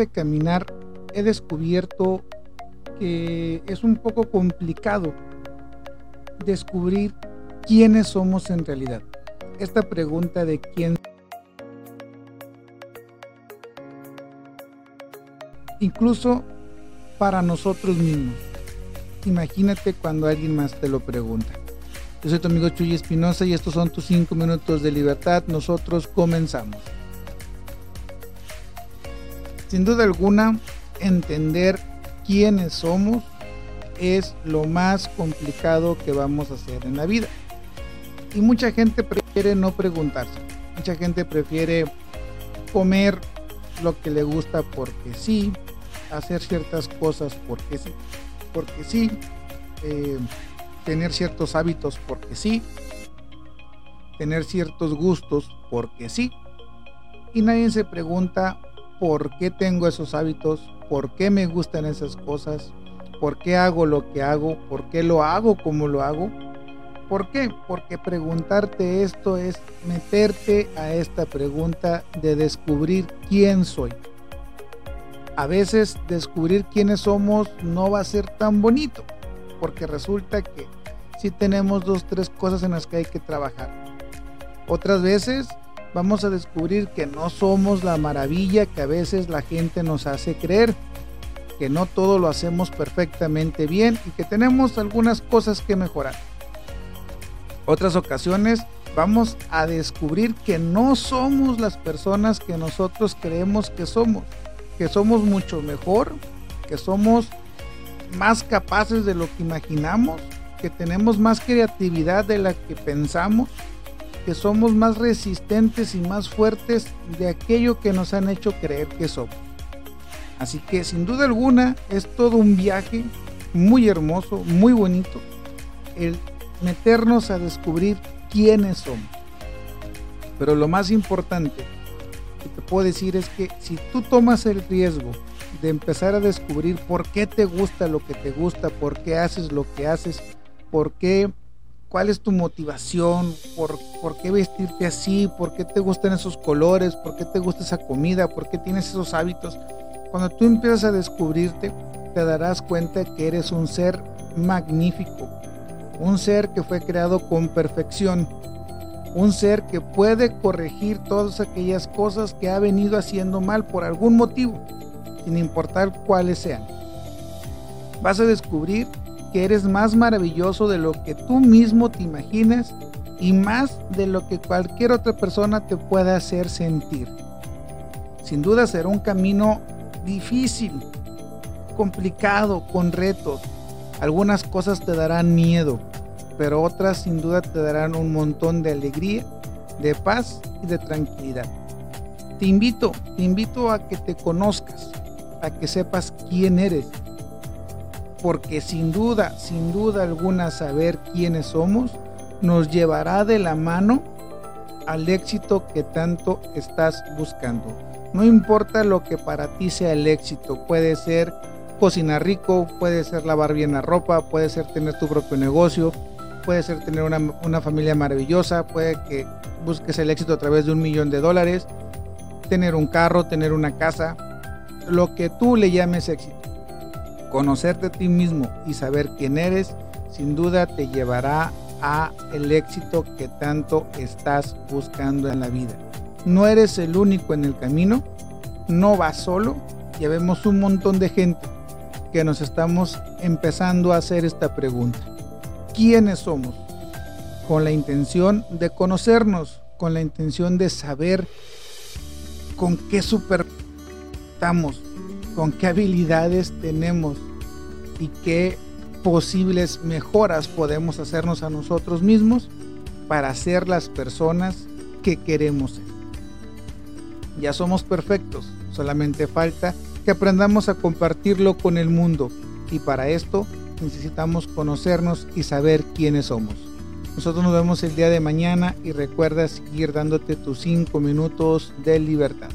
de caminar he descubierto que es un poco complicado descubrir quiénes somos en realidad. Esta pregunta de quién incluso para nosotros mismos. Imagínate cuando alguien más te lo pregunta. Yo soy tu amigo Chuy Espinosa y estos son tus 5 minutos de libertad. Nosotros comenzamos. Sin duda alguna, entender quiénes somos es lo más complicado que vamos a hacer en la vida. Y mucha gente prefiere no preguntarse. Mucha gente prefiere comer lo que le gusta porque sí, hacer ciertas cosas porque sí, porque sí, eh, tener ciertos hábitos porque sí, tener ciertos gustos porque sí. Y nadie se pregunta por qué tengo esos hábitos, por qué me gustan esas cosas, por qué hago lo que hago, por qué lo hago como lo hago. ¿Por qué? Porque preguntarte esto es meterte a esta pregunta de descubrir quién soy a veces descubrir quiénes somos no va a ser tan bonito, porque resulta que sí tenemos dos, tres cosas en las que hay que trabajar. Otras veces vamos a descubrir que no somos la maravilla que a veces la gente nos hace creer, que no todo lo hacemos perfectamente bien y que tenemos algunas cosas que mejorar. Otras ocasiones vamos a descubrir que no somos las personas que nosotros creemos que somos que somos mucho mejor, que somos más capaces de lo que imaginamos, que tenemos más creatividad de la que pensamos, que somos más resistentes y más fuertes de aquello que nos han hecho creer que somos. Así que sin duda alguna es todo un viaje muy hermoso, muy bonito, el meternos a descubrir quiénes somos. Pero lo más importante que te puedo decir es que si tú tomas el riesgo de empezar a descubrir por qué te gusta lo que te gusta, por qué haces lo que haces, por qué, cuál es tu motivación, por, por qué vestirte así, por qué te gustan esos colores, por qué te gusta esa comida, por qué tienes esos hábitos. Cuando tú empiezas a descubrirte, te darás cuenta que eres un ser magnífico, un ser que fue creado con perfección un ser que puede corregir todas aquellas cosas que ha venido haciendo mal por algún motivo, sin importar cuáles sean. Vas a descubrir que eres más maravilloso de lo que tú mismo te imaginas y más de lo que cualquier otra persona te pueda hacer sentir. Sin duda será un camino difícil, complicado, con retos. Algunas cosas te darán miedo, pero otras sin duda te darán un montón de alegría, de paz y de tranquilidad. Te invito, te invito a que te conozcas, a que sepas quién eres, porque sin duda, sin duda alguna saber quiénes somos nos llevará de la mano al éxito que tanto estás buscando. No importa lo que para ti sea el éxito, puede ser cocinar rico, puede ser lavar bien la ropa, puede ser tener tu propio negocio, puede ser tener una, familia maravillosa, puede que busques el éxito a través de un millón de dólares, tener un carro, tener una casa, lo que tú le llames éxito. Conocerte a ti mismo y saber quién eres, sin duda te llevará a el éxito que tanto estás buscando en la vida. No eres el único en el camino, no vas solo, ya vemos un montón de gente que nos estamos empezando a hacer esta pregunta quiénes somos, con la intención de conocernos, con la intención de saber con qué super estamos, con qué habilidades tenemos y qué posibles mejoras podemos hacernos a nosotros mismos para ser las personas que queremos ser. Ya somos perfectos, solamente falta que aprendamos a compartirlo con el mundo y para esto necesitamos conocernos y saber quiénes somos. Nosotros nos vemos el día de mañana y recuerda seguir dándote tus 5 minutos de libertad.